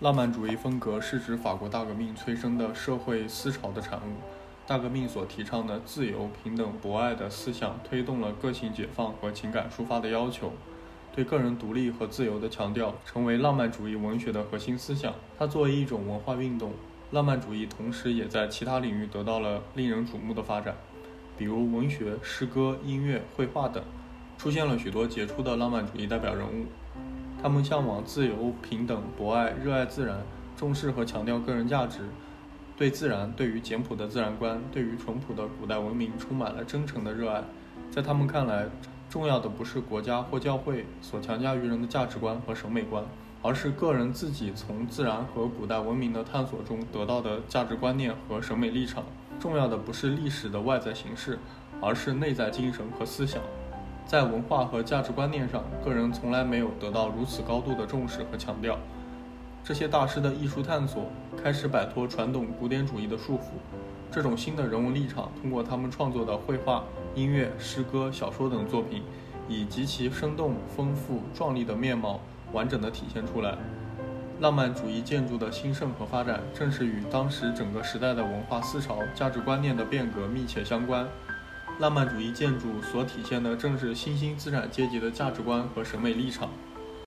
浪漫主义风格是指法国大革命催生的社会思潮的产物。大革命所提倡的自由、平等、博爱的思想，推动了个性解放和情感抒发的要求。对个人独立和自由的强调，成为浪漫主义文学的核心思想。它作为一种文化运动，浪漫主义同时也在其他领域得到了令人瞩目的发展，比如文学、诗歌、音乐、绘画等，出现了许多杰出的浪漫主义代表人物。他们向往自由、平等、博爱，热爱自然，重视和强调个人价值，对自然、对于简朴的自然观、对于淳朴的古代文明充满了真诚的热爱。在他们看来，重要的不是国家或教会所强加于人的价值观和审美观，而是个人自己从自然和古代文明的探索中得到的价值观念和审美立场。重要的不是历史的外在形式，而是内在精神和思想。在文化和价值观念上，个人从来没有得到如此高度的重视和强调。这些大师的艺术探索开始摆脱传统古典主义的束缚。这种新的人文立场，通过他们创作的绘画、音乐、诗歌、小说等作品，以极其生动、丰富、壮丽的面貌，完整的体现出来。浪漫主义建筑的兴盛和发展，正是与当时整个时代的文化思潮、价值观念的变革密切相关。浪漫主义建筑所体现的正是新兴资产阶级的价值观和审美立场。